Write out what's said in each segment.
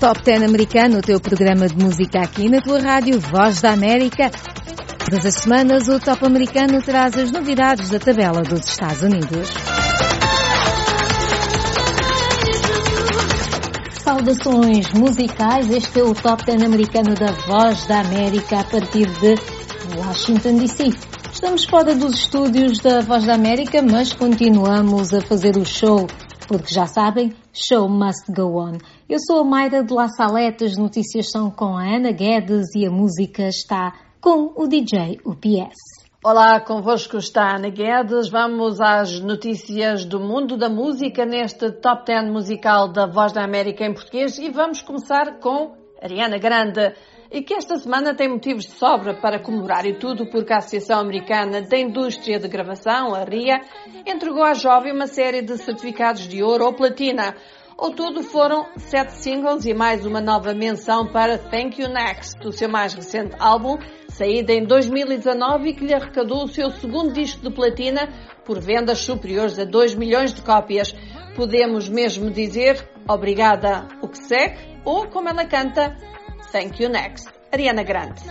Top 10 americano, o teu programa de música aqui na tua rádio Voz da América. Todas as semanas o Top americano traz as novidades da tabela dos Estados Unidos. Saudações musicais, este é o Top 10 americano da Voz da América a partir de Washington DC. Estamos fora dos estúdios da Voz da América, mas continuamos a fazer o show, porque já sabem, show must go on. Eu sou a Mayra de La Salete, as notícias são com a Ana Guedes e a música está com o DJ UPS. Olá, convosco está Ana Guedes. Vamos às notícias do mundo da música neste Top 10 musical da Voz da América em português e vamos começar com Ariana Grande e que esta semana tem motivos de sobra para comemorar e tudo porque a Associação Americana da Indústria de Gravação, a RIA, entregou à jovem uma série de certificados de ouro ou platina ao todo foram sete singles e mais uma nova menção para Thank You Next, o seu mais recente álbum, saído em 2019 e que lhe arrecadou o seu segundo disco de platina por vendas superiores a 2 milhões de cópias. Podemos mesmo dizer obrigada o que segue ou como ela canta Thank You Next. Ariana Grande.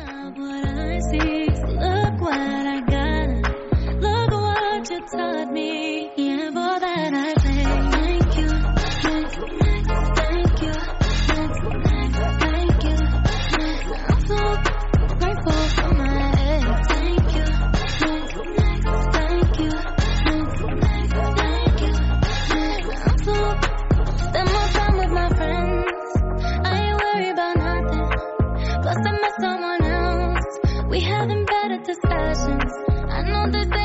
someone else. We having better discussions. I know that they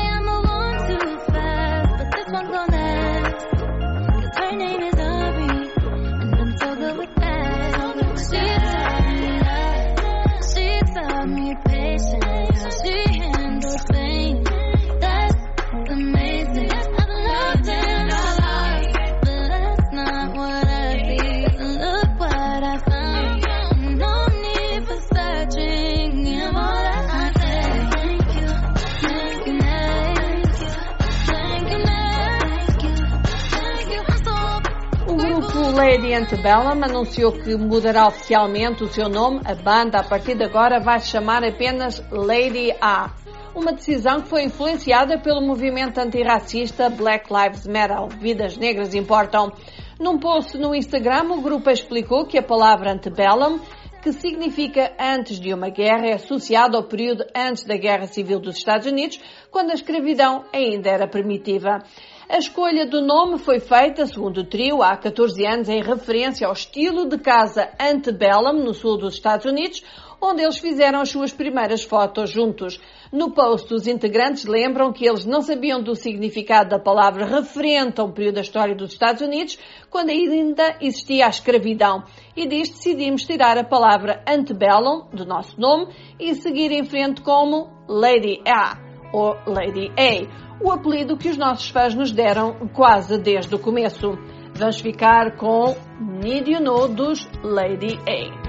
Antebellum anunciou que mudará oficialmente o seu nome. A banda, a partir de agora, vai se chamar apenas Lady A. Uma decisão que foi influenciada pelo movimento antirracista Black Lives Matter. Vidas negras importam. Num post no Instagram, o grupo explicou que a palavra antebellum que significa antes de uma guerra, é associado ao período antes da Guerra Civil dos Estados Unidos, quando a escravidão ainda era primitiva. A escolha do nome foi feita, segundo o trio, há 14 anos, em referência ao estilo de casa antebellum no sul dos Estados Unidos, onde eles fizeram as suas primeiras fotos juntos. No post, os integrantes lembram que eles não sabiam do significado da palavra referente a um período da história dos Estados Unidos, quando ainda existia a escravidão. E disto decidimos tirar a palavra antebellum do nosso nome e seguir em frente como Lady A ou Lady A o apelido que os nossos fãs nos deram quase desde o começo. Vamos ficar com Need You Know dos Lady A.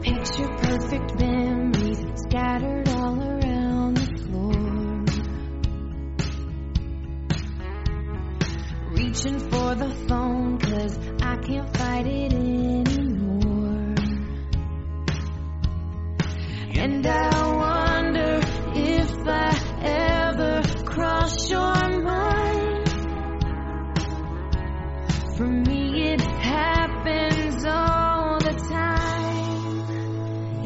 Picture perfect memories scattered all around for the phone cause I can't fight it anymore. And I wonder if I ever cross your mind. For me, it happens all the time.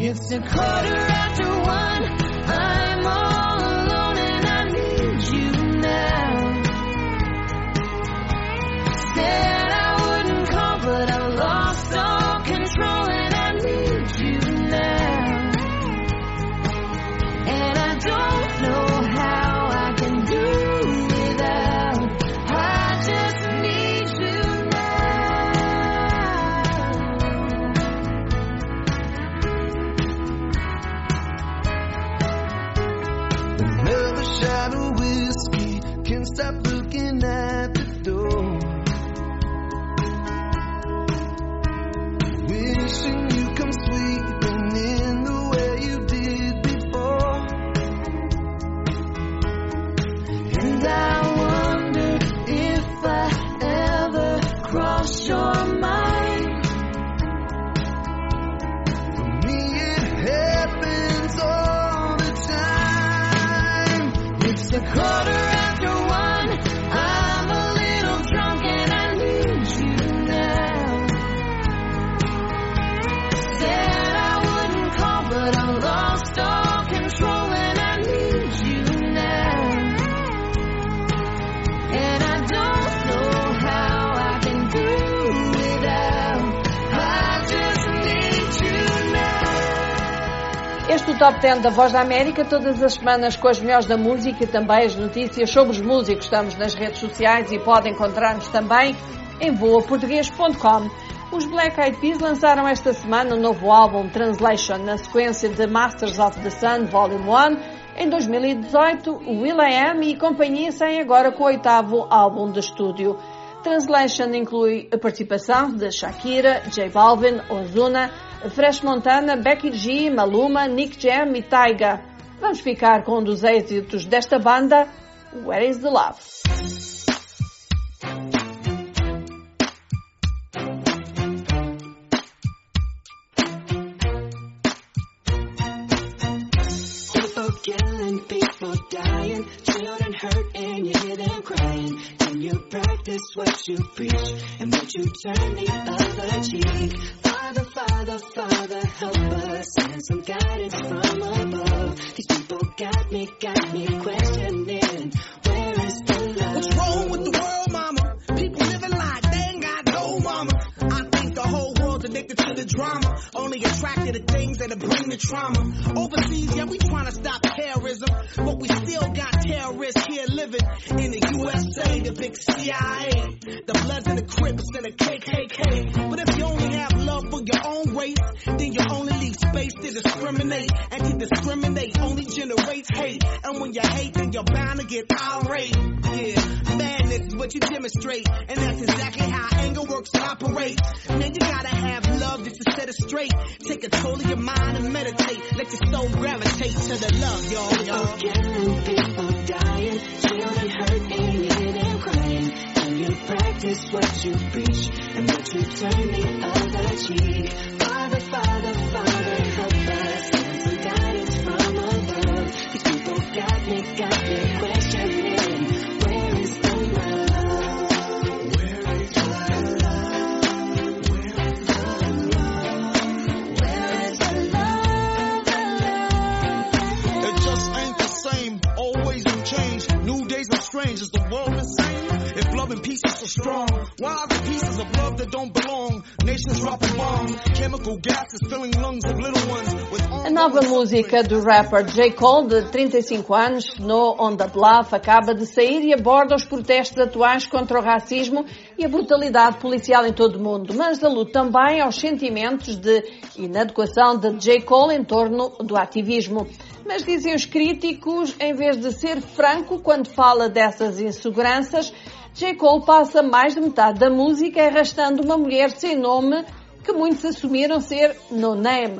It's a quarter after one. Looking at Top 10 da Voz da América todas as semanas com as melhores da música e também as notícias sobre os músicos. Estamos nas redes sociais e podem encontrar-nos também em voaportuguês.com. Os Black Eyed Peas lançaram esta semana um novo álbum Translation na sequência de Masters of the Sun Volume 1. Em 2018, Will.i.am e companhia saem agora com o oitavo álbum de estúdio. Translation inclui a participação de Shakira, J Balvin, Ozuna, Fresh Montana, Becky G, Maluma, Nick Jam e Tyga. Vamos ficar com um dos êxitos desta banda, Where is the Love? What you preach and would you turn the other cheek? Father, Father, help us and some guidance from above. These people got me, got me questioning, where is the love? What's wrong with the world, mama? People living like they ain't got no mama. I think the whole world's addicted to the drama, only attracted to things that bring the trauma. Overseas, yeah, we trying to stop terrorism, but we still got terrorists here living in the USA, the big CIA, the Bloods and the Crips and the KKK. Discriminate, and to discriminate only generates hate. And when you hate, then you're bound to get irate. Yeah, madness is what you demonstrate, and that's exactly how anger works and operates. Man, you gotta have love just to set it straight. Take control of your mind and meditate. Let your soul gravitate to the love, y'all. People killing, people dying, children hurt and you hear them crying. Can you practice what you preach and would you turn the other cheek? Father, Father, Father, strange. Is the world insane? If love and peace is so strong, why are the pieces of love that don't belong? A nova música do rapper J. Cole, de 35 anos, Snow on the Bluff, acaba de sair e aborda os protestos atuais contra o racismo e a brutalidade policial em todo o mundo, mas alude também aos sentimentos de inadequação de J. Cole em torno do ativismo. Mas dizem os críticos, em vez de ser franco quando fala dessas inseguranças, J. Cole passa mais de metade da música arrastando uma mulher sem nome que muitos assumiram ser No Name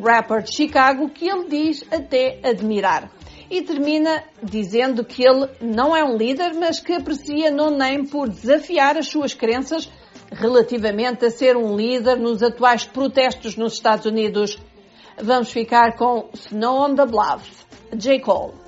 rapper de Chicago, que ele diz até admirar. E termina dizendo que ele não é um líder, mas que aprecia No Name por desafiar as suas crenças relativamente a ser um líder nos atuais protestos nos Estados Unidos. Vamos ficar com Snow on the Bluff, J. Cole.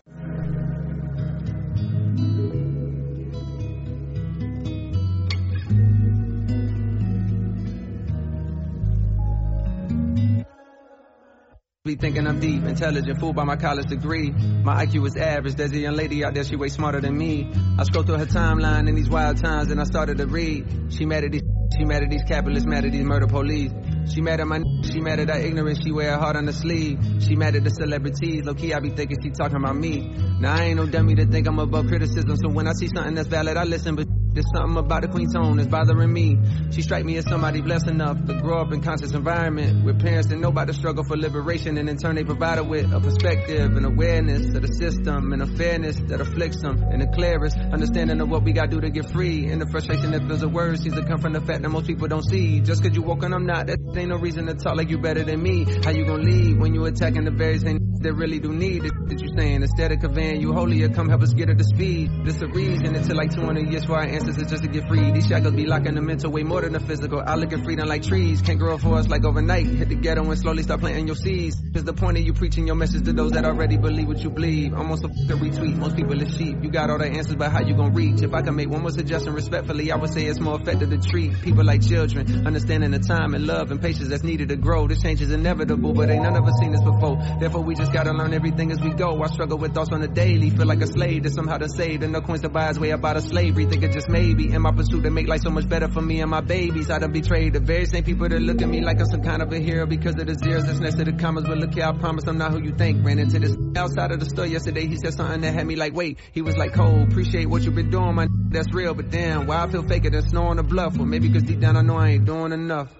Thinking I'm deep, intelligent, fooled by my college degree. My IQ is average. There's a young lady out there, she way smarter than me. I scroll through her timeline in these wild times, and I started to read. She mad at these, she mad at these capitalists, mad at these murder police. She mad at my, she mad at our ignorance, she wear her heart on the sleeve. She mad at the celebrities, low key I be thinking she talking about me. Now I ain't no dummy to think I'm above criticism, so when I see something that's valid, I listen, but there's something about the queen tone that's bothering me. She strike me as somebody blessed enough to grow up in conscious environment with parents that know about the struggle for liberation and in turn they provide her with a perspective and awareness of the system and a fairness that afflicts them and the clearest understanding of what we gotta do to get free and the frustration that fills the words seems to come from the fact that most people don't see. Just cause you woke and I'm not, that ain't no reason to talk like you better than me. How you gonna leave when you attacking the very same that really do need it that you saying instead of conveying you holier come help us get her to speed this a reason took like 200 years for our ancestors just to get free. These shackles be locking the mental way more than the physical. I look at freedom like trees. Can't grow for us like overnight. Hit the ghetto and slowly start planting your seeds. Is the point of you preaching your message to those that already believe what you believe? Almost a retweet. Most people are sheep. You got all the answers but how you gonna reach? If I can make one more suggestion respectfully I would say it's more effective to treat people like children. Understanding the time and love and patience that's needed to grow. This change is inevitable but ain't none of us seen this before. Therefore we just gotta learn everything as we go. I struggle with thoughts on the daily. Feel like a slave that somehow to save. And no coins to buy his way out of slavery. Think it just maybe. In my pursuit to make life so much better for me and my babies. I done betrayed the very same people that look at me like I'm some kind of a hero because of the zeros that's next to the commas. But look here, I promise I'm not who you think. Ran into this outside of the store yesterday. He said something that had me like, wait. He was like, Cole, appreciate what you've been doing, my that's real. But damn, why I feel faker than snow on the bluff? Well, maybe cause deep down I know I ain't doing enough.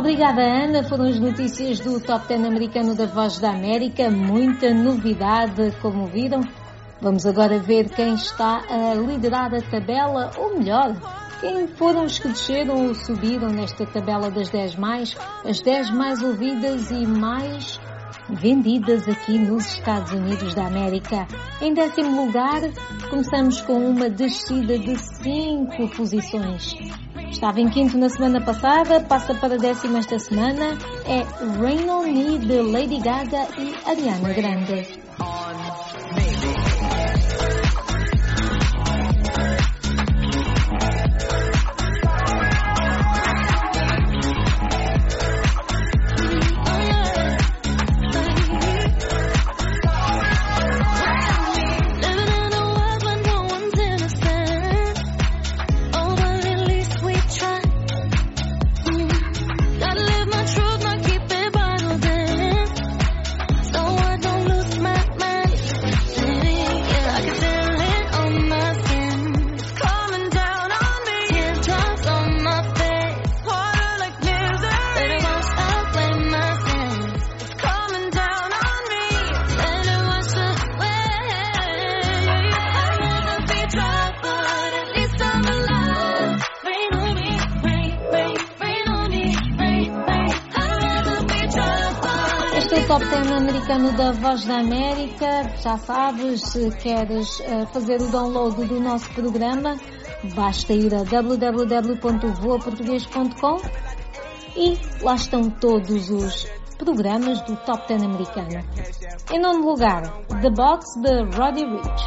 Obrigada, Ana. Foram as notícias do Top 10 americano da Voz da América. Muita novidade, como viram. Vamos agora ver quem está a liderar a tabela, ou melhor, quem foram os que desceram ou subiram nesta tabela das 10 mais, as 10 mais ouvidas e mais vendidas aqui nos Estados Unidos da América. Em décimo lugar, começamos com uma descida de 5 posições. Estava em quinto na semana passada, passa para décimo esta semana. É Rain on Me de Lady Gaga e Ariana Grande. Voz da América. Já sabes, se queres eh, fazer o download do nosso programa, basta ir a www.voaportugues.com e lá estão todos os programas do Top 10 americano. Em nono lugar, The Box de Roddy Rich.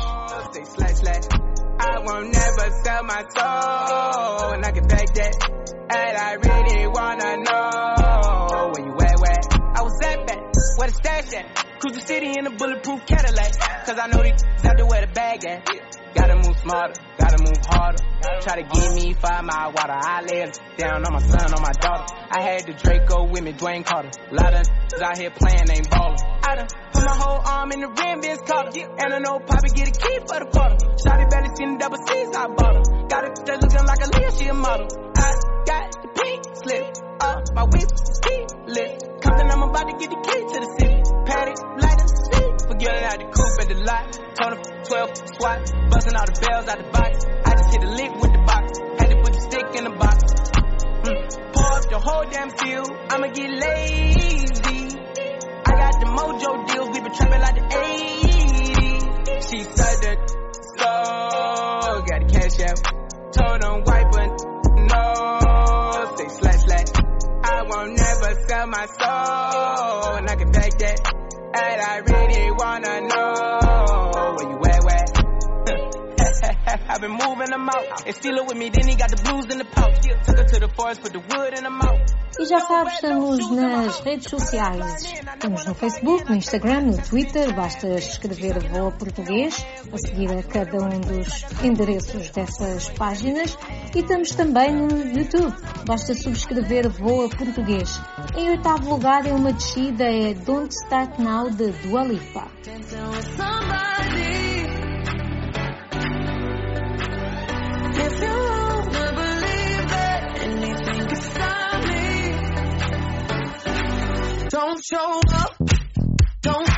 Cruise the city in a bulletproof Cadillac, cause I know these have to wear the bag at. Gotta move smarter, gotta move harder. Try to give me five mile water. I lay down on my son, on my daughter. I had the Draco with me, Dwayne Carter. Lot of out here playing, ain't ballin'. I done put my whole arm in the rim, Vince Carter. And I know Poppy get a key for the quarter. Shotty belly seen the double C's, I bought her. Got it that looking like a Leah, she a model. I got the pink slip up, my whip ski lit. Compton, I'm about to get the key to the city. Paddock, light the seat. Forgetting out the coupe at the lot. Tony 12 swat, busting all the bells out the box. I just hit a lick with the box. Had to put the stick in the box. Mm. Pour up the whole damn field. I'ma get lazy. I got the mojo deals. We been trapping like the 80s. She said that so got the cash out. Told them wipe but no. Say slash slash. I won't never sell my soul. And I can back that. They wanna. Been moving them out. And steal it with me, then he got the blues in the pouch. Took her to the forest, put the wood in the mouth. E já sabes, estamos nas redes sociais. Estamos no Facebook, no Instagram, no Twitter. Basta escrever Voa Português, a seguir a cada um dos endereços dessas páginas. E estamos também no YouTube. Basta subscrever Voa Português. Em oitavo lugar é uma descida, é Don't Start Now de Dua Lipa. Don't show up, don't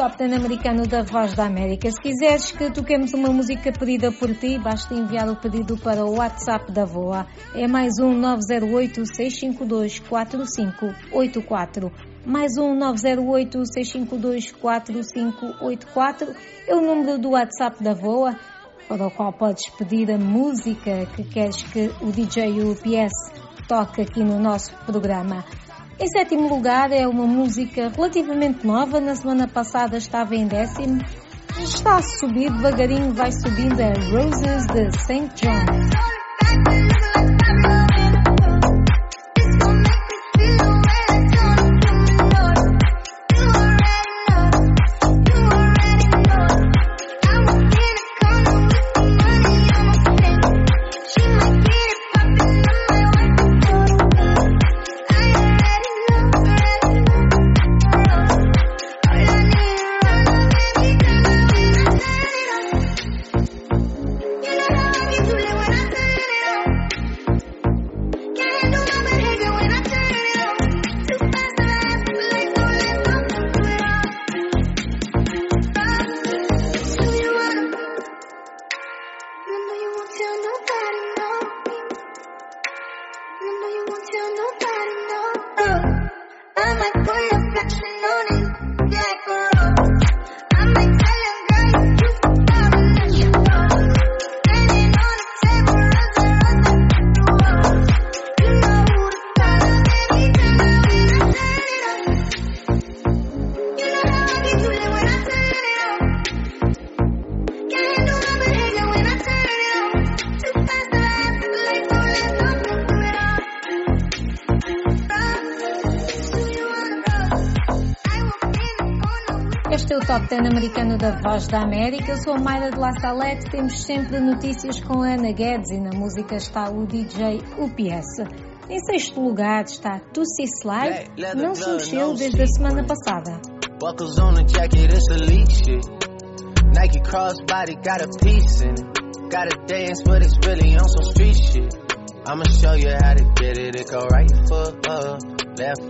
Top 10 americano da Voz da América. Se quiseres que toquemos uma música pedida por ti, basta enviar o pedido para o WhatsApp da VOA. É mais um 908-652-4584. Mais um 908-652-4584 é o número do WhatsApp da VOA, para o qual podes pedir a música que queres que o DJ UPS toque aqui no nosso programa. Em sétimo lugar é uma música relativamente nova, na semana passada estava em décimo, está a subir devagarinho, vai subindo a Roses de St. John. Este é o Top 10 americano da Voz da América. Eu sou a Mayra de La Salette. Temos sempre notícias com Ana Guedes e na música está o DJ UPS. Em sexto lugar está Tussie Slide, não se mexeu desde a semana passada. Buckles on the jacket, it's elite shit. Nike crossbody got a piece in it. Gotta dance, but it's really on some street shit. I'ma show you how to get it. It go right foot up, left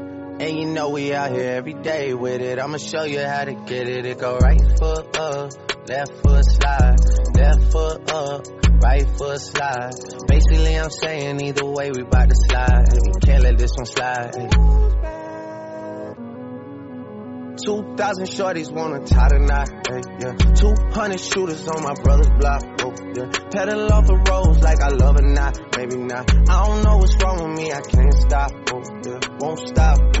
And you know we out here every day with it. I'ma show you how to get it. It go right foot up, left foot slide, left foot up, right foot slide. Basically, I'm saying either way, we bout to slide. We can't let this one slide. 2,000 shorties wanna tie the knot, hey, yeah. 200 shooters on my brother's block, oh, yeah. Pedal off the roads like I love it not, maybe not. I don't know what's wrong with me, I can't stop, oh, yeah. Won't stop.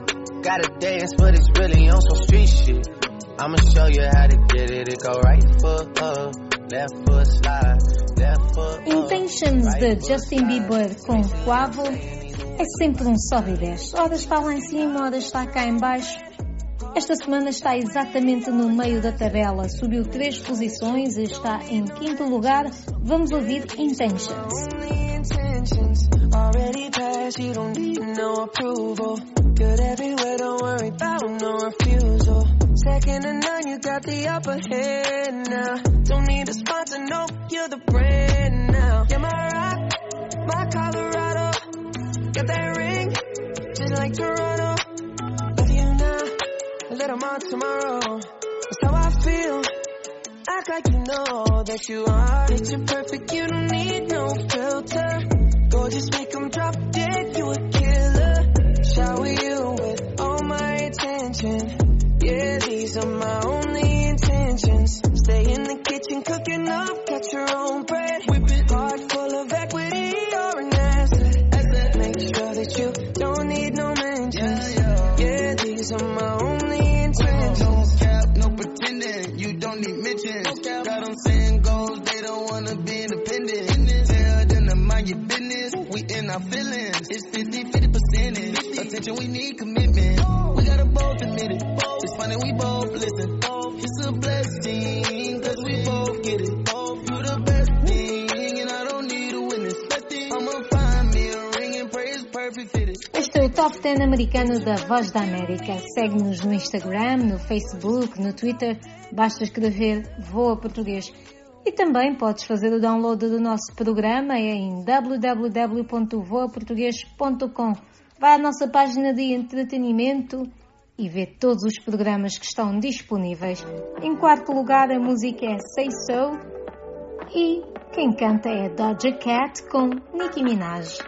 Gotta dance, but it's really on some street shit. I'ma show you how to get it. It go right foot up, left foot slide, left foot up. Intentions right de Justin. Bieber com Quavo é sempre um sobe e desce. Ora está lá em cima, ora está cá em baixo. Esta semana está exatamente no meio da tabela. Subiu três posições e está em quinto lugar. Vamos ouvir Intentions. Got the upper hand now. Don't need a sponsor, no, you're the brand now. You're my rock, my Colorado. Got that ring, just like Toronto. Love you now, a little more tomorrow. That's how I feel. Act like you know that you are. Picture perfect, you don't need no filter. Gorgeous, make 'em drop dead, we need commitment. We gotta both admit it. It's funny, we both listen. It's a blessing, cause we both get it. The best thing, and I don't need a witness. I'ma find me a ring and pray it's perfect. Este é o Top 10 americano da Voz da América. Segue-nos no Instagram, no Facebook, no Twitter. Basta escrever Voa Português. E também podes fazer o download do nosso programa em www.voaportugues.com. Vai à nossa página de entretenimento e vê todos os programas que estão disponíveis. Em quarto lugar, a música é Say So e quem canta é Doja Cat com Nicki Minaj.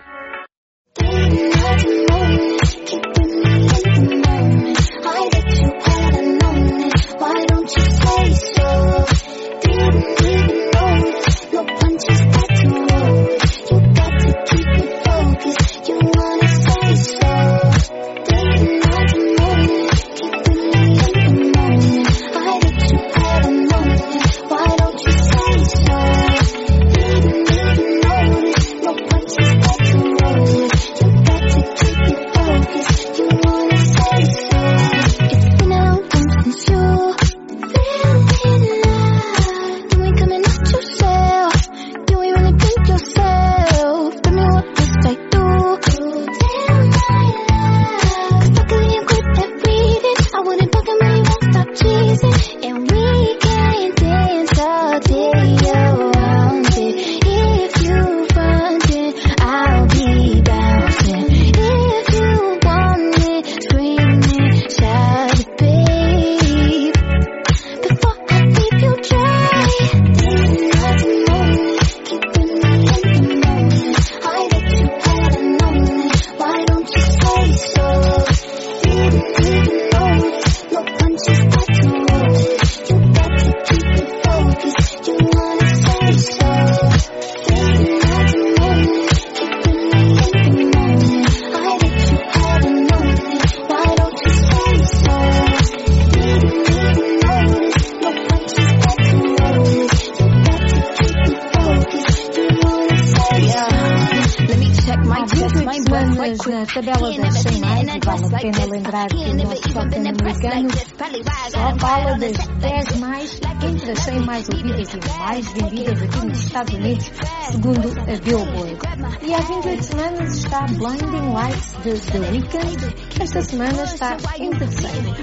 Estados Unidos, segundo a Billboard. E há 28 semanas está Blinding Lights de The Weeknd. Esta semana está em terceiro.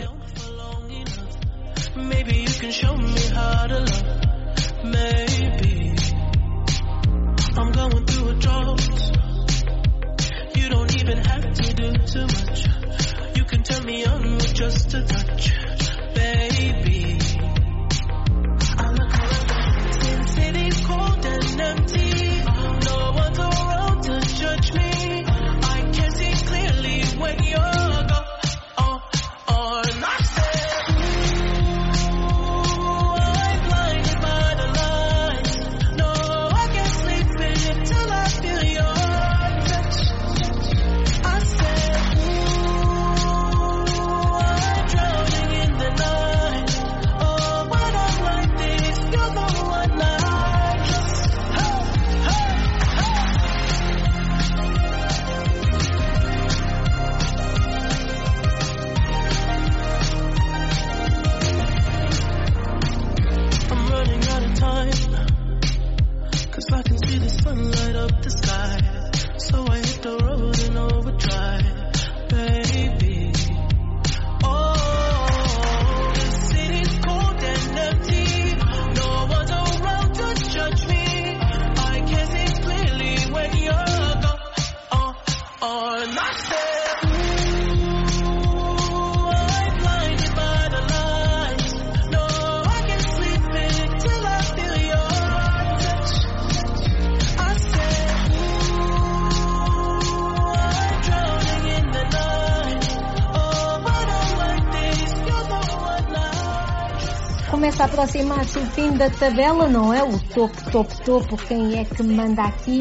Maybe you can show me how to love. Maybe I'm going through a drought. You don't even have to do too much. You can turn me on with just a touch, baby. Empty. No one's around to judge me. I can see clearly when you're aproximar-se o fim da tabela, não é? O topo, topo, topo, quem é que manda aqui?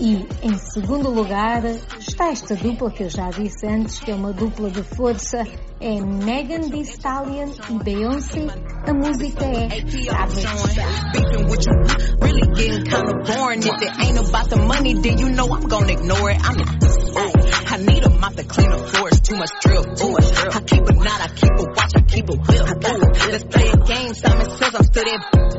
E em segundo lugar está esta dupla que eu já disse antes, que é uma dupla de força, é Megan Thee Stallion e Beyoncé. A música é Savage. The clean of floors, too much drill. Too much drill. I keep a knot, I keep a watch, I keep a whip. Let's play a game, Simon says I'm still there.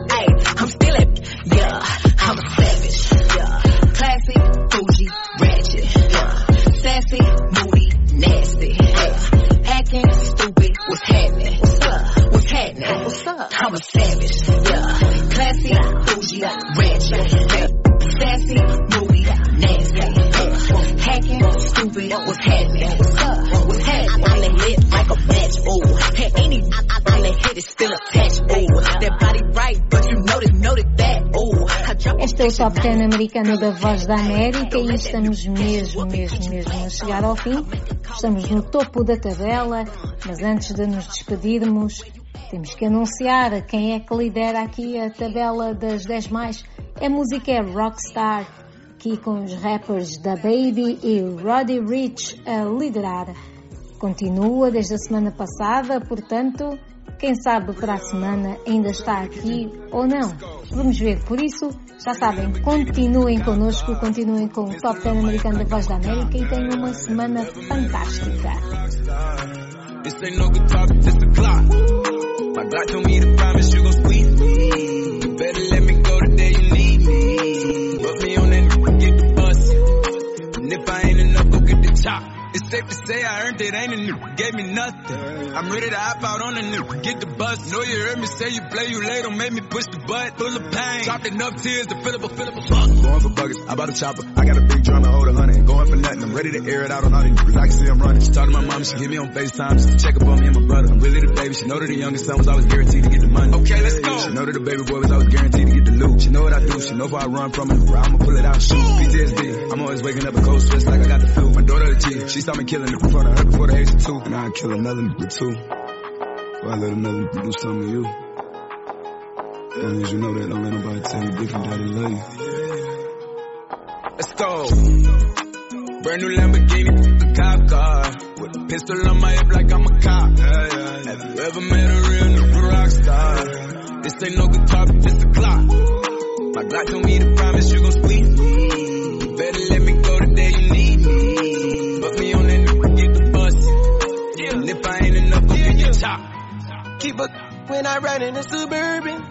Even, I, I, I let hit it still attached. That body right, but you notice, notice that. I drop Este é o Top 10 americano da Voz da América e estamos mesmo, mesmo, mesmo a chegar ao fim. Estamos no topo da tabela, mas antes de nos despedirmos, temos que anunciar quem é que lidera aqui a tabela das 10 mais. A música é Rockstar, aqui com os rappers da Baby e Roddy Rich a liderar. Continua desde a semana passada, portanto, quem sabe para a semana ainda está aqui ou não. Vamos ver. Por isso, já sabem, continuem connosco, continuem com o Top 10 americano da Voz da América e tenham uma semana fantástica. This ain't no guitar, this the clock. My God told me to promise you gon' squeeze me. You better let me go the day you need me. Put me on that, get the bus. And if I ain't enough, go get the chop. It's safe to say I earned it, ain't a new, gave me nothing. I'm ready to hop out on the new, get the bus. Know you heard me say you play, you late, don't make me push the butt. Full of pain, dropped enough tears to fill up a, fill up a buck. Going for buggers, I bought a chopper. I got a big drum to hold a hundred. Going for nothing, I'm ready to air it out on all these niggas. I can see I'm running. She talked to my mom, she hit me on FaceTime to check up on me and my brother. I'm really the baby. She know that the youngest son was always guaranteed to get the money. Okay, let's go. She know that the baby boy was always guaranteed to get the loot. She know what I do. She know if I run from it, I'ma pull it out shoot. PTSD. I'm always waking up a cold sweats like I got the flu. My daughter the G. She saw me killing it in front of her before the age of two. And I'd kill another nigga too. Or I let another nigga do something to you. As long as you know that, don't let nobody tell you different, daddy love you. Let's go. Brand new Lamborghini, a cop car. With a pistol on my hip like I'm a cop. Have you ever met a real nigga rock star? This ain't no guitar, but this the clock. My Glock told me to promise you gon' squeeze me. When I ride in the suburban.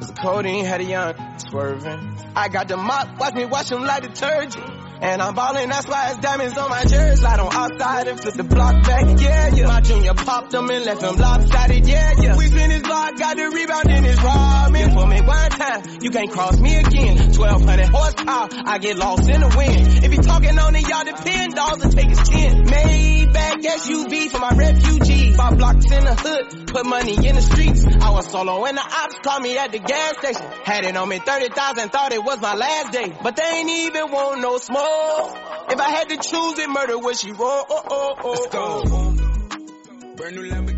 Cause the codeine had a young swerving. I got the mop, watch me wash them like detergent. And I'm ballin', that's why it's diamonds on my jersey. Slide on outside and flip the block back, yeah, yeah. My junior popped them and left them lopsided, yeah, yeah. We spin his block, got the rebound in his robbing. For me one time, you can't cross me again. 1200 horsepower, I get lost in the wind. If he talking on it, y'all depend, dolls will take his chin. Maybach SUV for my refugee. Five blocks in the hood, put money in the streets. I was solo and the ops called me at the gas station. Had it on me 30,000, thought it was my last day. But they ain't even want no smoke. If I had to choose it, murder would she roll? Oh, oh, oh, Let's go. oh. Brand new Lamborghini.